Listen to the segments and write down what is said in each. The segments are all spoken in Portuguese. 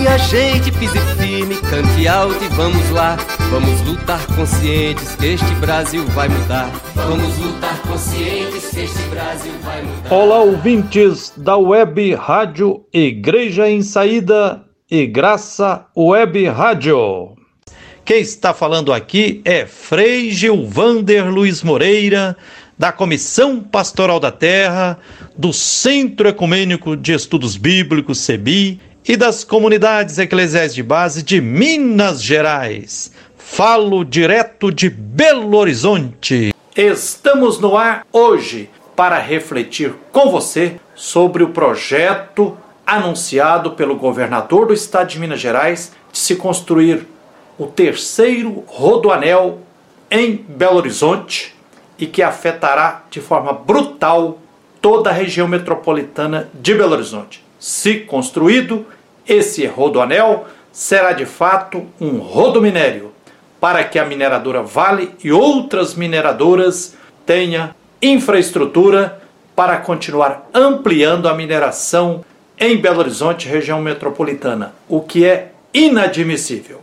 Minha gente, pise firme, cante alto e vamos lá. Vamos lutar conscientes que este Brasil vai mudar. Vamos lutar conscientes que este Brasil vai mudar. Olá, ouvintes da Web Rádio Igreja em Saída e Graça Web Rádio. Quem está falando aqui é Frei Gilvander Luiz Moreira, da Comissão Pastoral da Terra, do Centro Ecumênico de Estudos Bíblicos, CEBI, e das comunidades eclesiais de base de Minas Gerais. Falo direto de Belo Horizonte. Estamos no ar hoje para refletir com você sobre o projeto anunciado pelo governador do estado de Minas Gerais de se construir o terceiro rodoanel em Belo Horizonte e que afetará de forma brutal toda a região metropolitana de Belo Horizonte. Se construído, esse rodoanel será de fato um rodominério para que a mineradora Vale e outras mineradoras tenham infraestrutura para continuar ampliando a mineração em Belo Horizonte, região metropolitana, o que é inadmissível.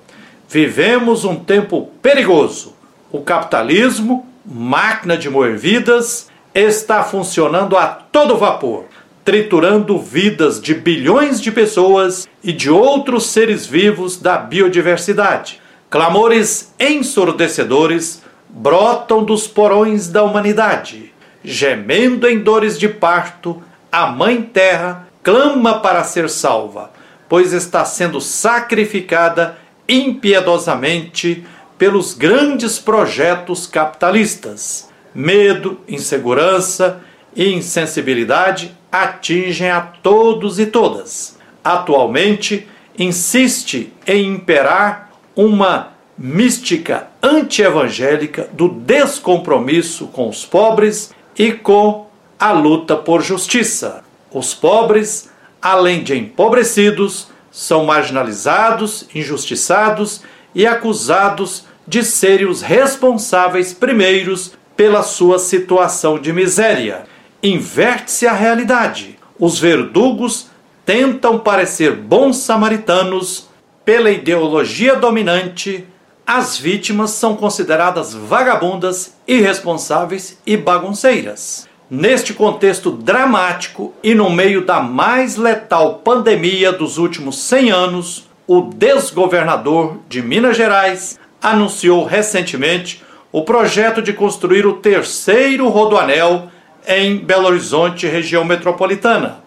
Vivemos um tempo perigoso. O capitalismo, máquina de moer vidas, está funcionando a todo vapor, triturando vidas de bilhões de pessoas e de outros seres vivos da biodiversidade. Clamores ensurdecedores brotam dos porões da humanidade. Gemendo em dores de parto, a Mãe Terra clama para ser salva, pois está sendo sacrificada impiedosamente pelos grandes projetos capitalistas. Medo, insegurança e insensibilidade atingem a todos e todas. Atualmente, insiste em imperar uma mística antievangélica do descompromisso com os pobres e com a luta por justiça. Os pobres, além de empobrecidos, são marginalizados, injustiçados e acusados de serem os responsáveis primeiros pela sua situação de miséria. Inverte-se a realidade. Os verdugos tentam parecer bons samaritanos. Pela ideologia dominante, as vítimas são consideradas vagabundas, irresponsáveis e bagunceiras. Neste contexto dramático e no meio da mais letal pandemia dos últimos 100 anos, o desgovernador de Minas Gerais anunciou recentemente o projeto de construir o terceiro rodoanel em Belo Horizonte, região metropolitana.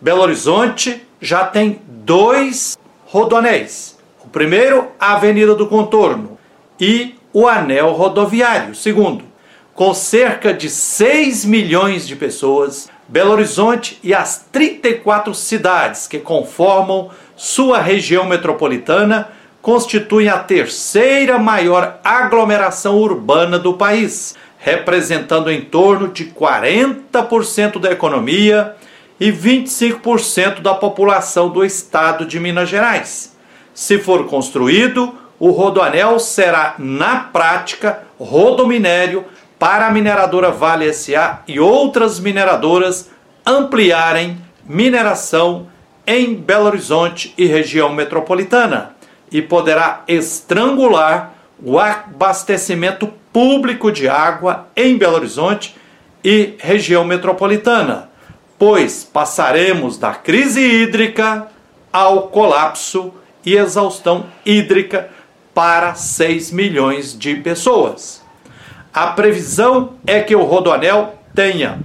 Belo Horizonte já tem dois rodoanéis. O primeiro, a Avenida do Contorno, e o anel rodoviário, segundo com cerca de 6 milhões de pessoas, Belo Horizonte e as 34 cidades que conformam sua região metropolitana constituem a terceira maior aglomeração urbana do país, representando em torno de 40% da economia e 25% da população do estado de Minas Gerais. Se for construído, o rodoanel será, na prática, rodominério para a mineradora Vale SA e outras mineradoras ampliarem mineração em Belo Horizonte e região metropolitana e poderá estrangular o abastecimento público de água em Belo Horizonte e região metropolitana, pois passaremos da crise hídrica ao colapso e exaustão hídrica para 6 milhões de pessoas. A previsão é que o Rodoanel tenha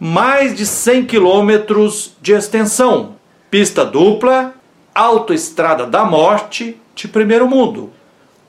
mais de 100 quilômetros de extensão, pista dupla, autoestrada da morte de primeiro mundo,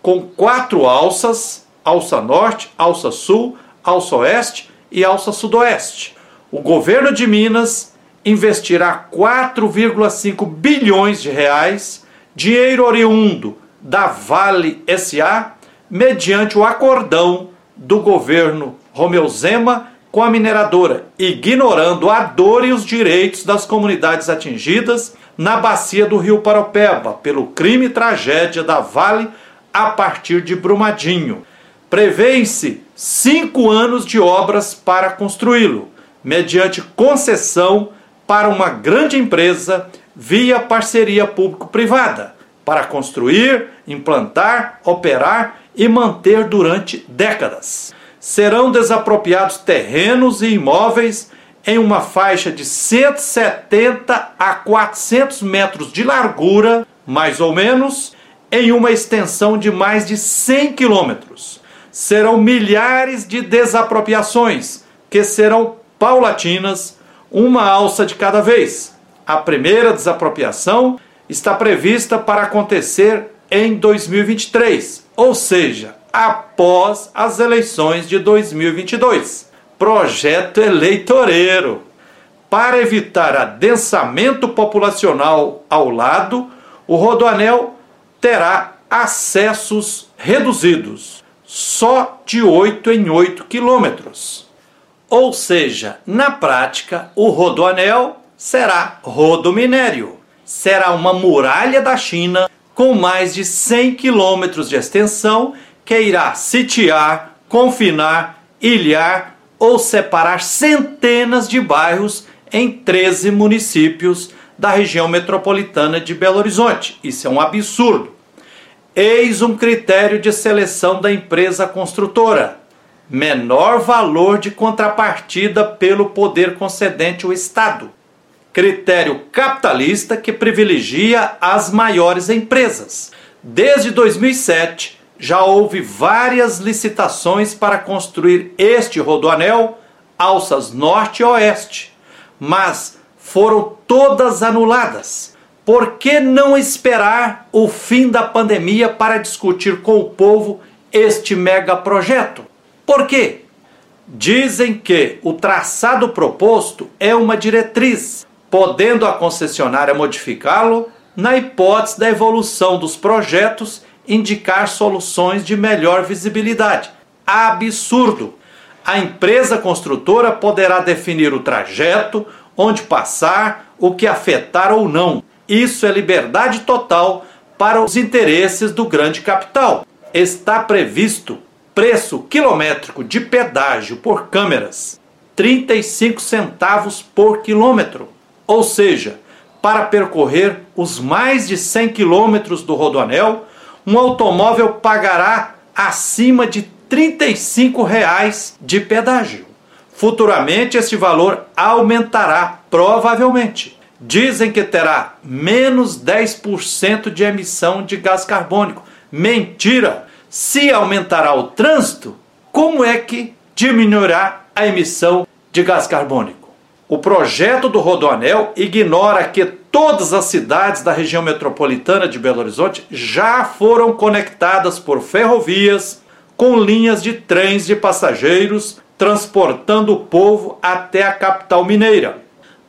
com quatro alças, alça norte, alça sul, alça oeste e alça sudoeste. O governo de Minas investirá 4,5 bilhões de reais, dinheiro oriundo da Vale SA, mediante o acordão do governo Romeu Zema com a mineradora, ignorando a dor e os direitos das comunidades atingidas na bacia do Rio Paropeba pelo crime e tragédia da Vale a partir de Brumadinho. Prevêem-se cinco anos de obras para construí-lo, mediante concessão para uma grande empresa via parceria público-privada, para construir, implantar, operar e manter durante décadas. Serão desapropriados terrenos e imóveis em uma faixa de 170 a 400 metros de largura, mais ou menos, em uma extensão de mais de 100 quilômetros. Serão milhares de desapropriações que serão paulatinas, uma alça de cada vez. A primeira desapropriação está prevista para acontecer em 2023, ou seja, após as eleições de 2022. Projeto eleitoreiro. Para evitar adensamento populacional ao lado, o Rodoanel terá acessos reduzidos, só de 8 em 8 quilômetros. Ou seja, na prática, o Rodoanel será rodominério. Será uma muralha da China com mais de 100 quilômetros de extensão que irá sitiar, confinar, ilhar ou separar centenas de bairros em 13 municípios da região metropolitana de Belo Horizonte. Isso é um absurdo. Eis um critério de seleção da empresa construtora: menor valor de contrapartida pelo poder concedente, o Estado. Critério capitalista que privilegia as maiores empresas. Desde 2007, já houve várias licitações para construir este rodoanel, alças norte e oeste, mas foram todas anuladas. Por que não esperar o fim da pandemia para discutir com o povo este megaprojeto? Por quê? Dizem que o traçado proposto é uma diretriz, podendo a concessionária modificá-lo na hipótese da evolução dos projetos indicar soluções de melhor visibilidade. Absurdo! A empresa construtora poderá definir o trajeto, onde passar, o que afetar ou não. Isso é liberdade total para os interesses do grande capital. Está previsto preço quilométrico de pedágio por câmeras 35 centavos por quilômetro. Ou seja, para percorrer os mais de 100 quilômetros do rodoanel, um automóvel pagará acima de 35 reais de pedágio. Futuramente esse valor aumentará, provavelmente. Dizem que terá menos 10% de emissão de gás carbônico. Mentira! Se aumentará o trânsito, como é que diminuirá a emissão de gás carbônico? O projeto do Rodoanel ignora que todas as cidades da região metropolitana de Belo Horizonte já foram conectadas por ferrovias com linhas de trens de passageiros transportando o povo até a capital mineira.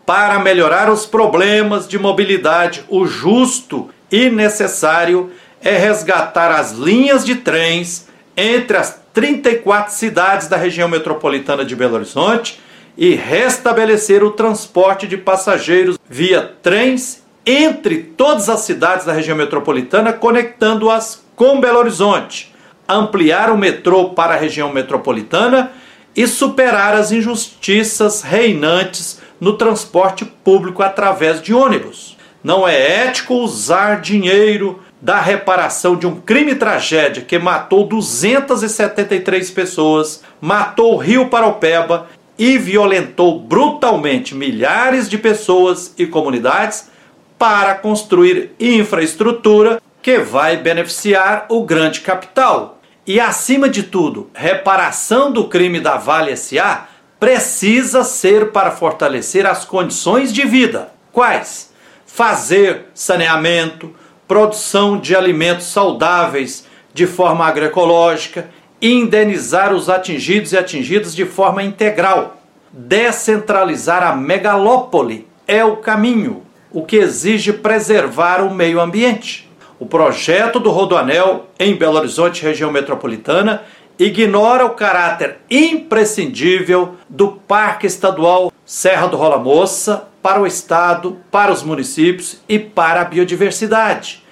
Para melhorar os problemas de mobilidade, o justo e necessário é resgatar as linhas de trens entre as 34 cidades da região metropolitana de Belo Horizonte e restabelecer o transporte de passageiros via trens entre todas as cidades da região metropolitana, conectando-as com Belo Horizonte, ampliar o metrô para a região metropolitana e superar as injustiças reinantes no transporte público através de ônibus. Não é ético usar dinheiro da reparação de um crime tragédia que matou 273 pessoas, matou Rio Paropeba e violentou brutalmente milhares de pessoas e comunidades para construir infraestrutura que vai beneficiar o grande capital, e, acima de tudo, reparação do crime da Vale SA precisa ser para fortalecer as condições de vida. Quais? Fazer saneamento, produção de alimentos saudáveis de forma agroecológica, indenizar os atingidos e atingidas de forma integral. Descentralizar a megalópole é o caminho, o que exige preservar o meio ambiente. O projeto do Rodoanel em Belo Horizonte, região metropolitana, ignora o caráter imprescindível do Parque Estadual Serra do Rola Moça para o Estado, para os municípios e para a biodiversidade.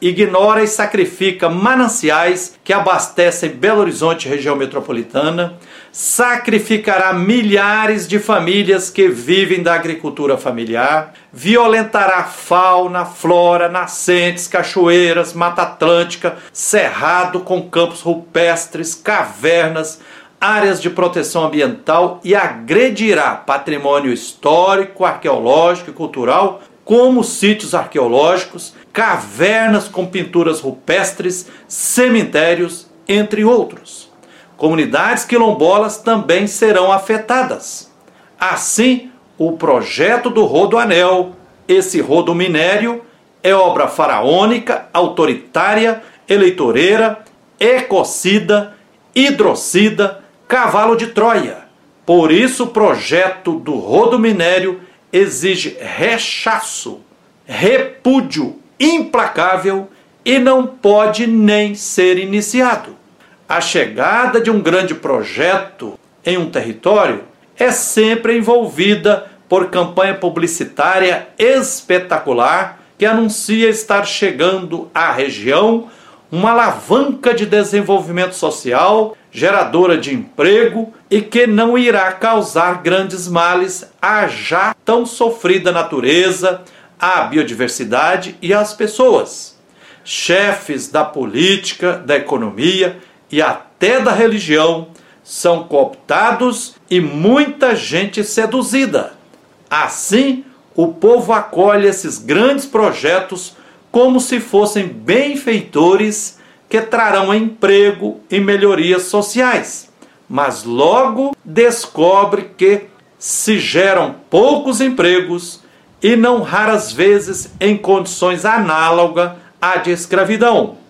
ignora e sacrifica mananciais que abastecem Belo Horizonte, região metropolitana, sacrificará milhares de famílias que vivem da agricultura familiar, violentará fauna, flora, nascentes, cachoeiras, Mata Atlântica, cerrado com campos rupestres, cavernas, áreas de proteção ambiental e agredirá patrimônio histórico, arqueológico e cultural, como sítios arqueológicos, cavernas com pinturas rupestres, cemitérios, entre outros. Comunidades quilombolas também serão afetadas. Assim, o projeto do Rodoanel, esse rodo minério, é obra faraônica, autoritária, eleitoreira, ecocida, hidrocida, cavalo de Troia. Por isso, o projeto do rodo minério exige rechaço, repúdio implacável e não pode nem ser iniciado. A chegada de um grande projeto em um território é sempre envolvida por campanha publicitária espetacular que anuncia estar chegando à região uma alavanca de desenvolvimento social, geradora de emprego e que não irá causar grandes males à já tão sofrida natureza, à biodiversidade e às pessoas. Chefes da política, da economia e até da religião são cooptados e muita gente seduzida. Assim, o povo acolhe esses grandes projetos como se fossem benfeitores que trarão emprego e melhorias sociais, mas logo descobre que se geram poucos empregos e não raras vezes em condições análogas à de escravidão.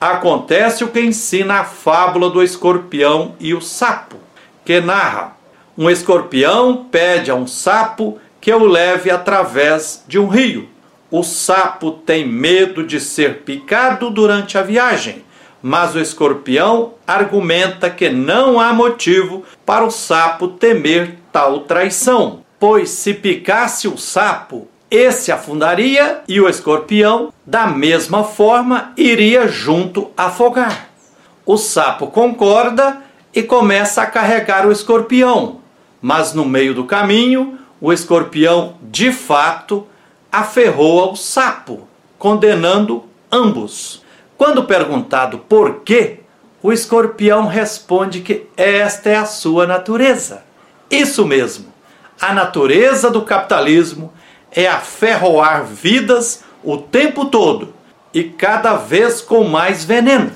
Acontece o que ensina a fábula do escorpião e o sapo, que narra: um escorpião pede a um sapo que o leve através de um rio. O sapo tem medo de ser picado durante a viagem, mas o escorpião argumenta que não há motivo para o sapo temer tal traição, pois se picasse o sapo, esse afundaria e o escorpião, da mesma forma, iria junto afogar. O sapo concorda e começa a carregar o escorpião, mas no meio do caminho, o escorpião de fato aferrou ao sapo, condenando ambos. Quando perguntado por quê, o escorpião responde que esta é a sua natureza. Isso mesmo, a natureza do capitalismo é aferroar vidas o tempo todo e cada vez com mais veneno.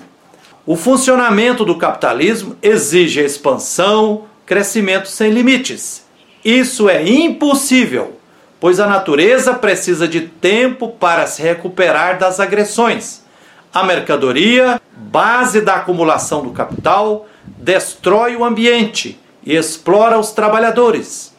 O funcionamento do capitalismo exige expansão, crescimento sem limites. Isso é impossível pois a natureza precisa de tempo para se recuperar das agressões. A mercadoria, base da acumulação do capital, destrói o ambiente e explora os trabalhadores.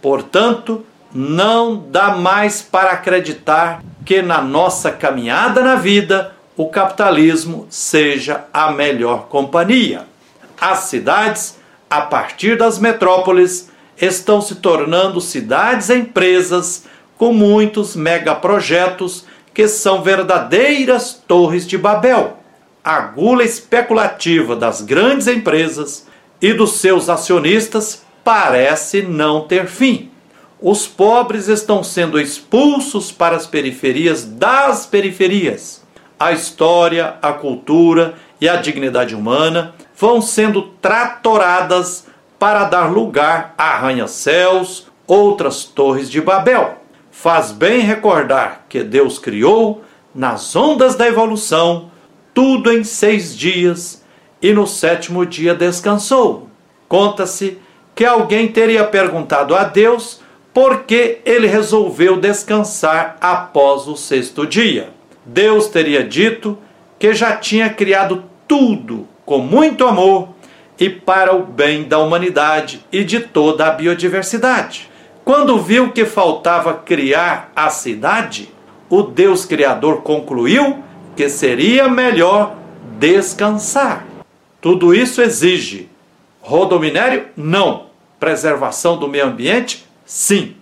Portanto, não dá mais para acreditar que na nossa caminhada na vida o capitalismo seja a melhor companhia. As cidades, a partir das metrópoles, estão se tornando cidades e empresas com muitos megaprojetos que são verdadeiras torres de Babel. A gula especulativa das grandes empresas e dos seus acionistas parece não ter fim. Os pobres estão sendo expulsos para as periferias das periferias. A história, a cultura e a dignidade humana vão sendo tratoradas para dar lugar a arranha-céus, outras torres de Babel. Faz bem recordar que Deus criou, nas ondas da evolução, tudo em seis dias e no sétimo dia descansou. Conta-se que alguém teria perguntado a Deus por que ele resolveu descansar após o sexto dia. Deus teria dito que já tinha criado tudo com muito amor e para o bem da humanidade e de toda a biodiversidade. Quando viu que faltava criar a cidade, o Deus Criador concluiu que seria melhor descansar. Tudo isso exige rodominério? Não. Preservação do meio ambiente? Sim.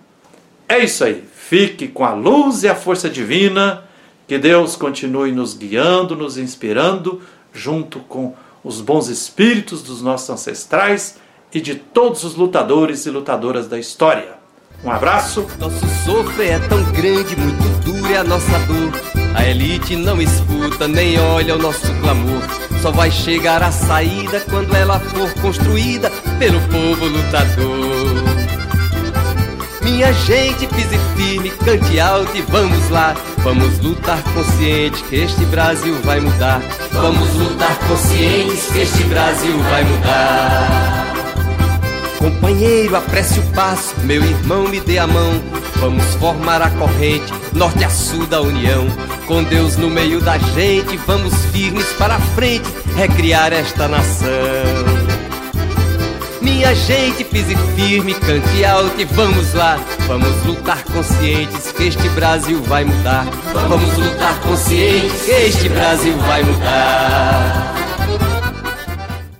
É isso aí. Fique com a luz e a força divina Que Deus continue nos guiando, nos inspirando, junto com os bons espíritos dos nossos ancestrais e de todos os lutadores e lutadoras da história. Um abraço. Nosso sofrer é tão grande, muito duro é a nossa dor. A elite não escuta nem olha o nosso clamor. Só vai chegar a saída quando ela for construída pelo povo lutador. Minha gente, pise firme, cante alto e vamos lá. Vamos lutar consciente que este Brasil vai mudar. Vamos lutar conscientes que este Brasil vai mudar. Companheiro, apresse o passo, meu irmão, me dê a mão. Vamos formar a corrente, norte a sul da união. Com Deus no meio da gente, vamos firmes para a frente, recriar esta nação. Minha gente, pise firme, cante alto e vamos lá. Vamos lutar conscientes que este Brasil vai mudar. Vamos lutar conscientes que este Brasil vai mudar.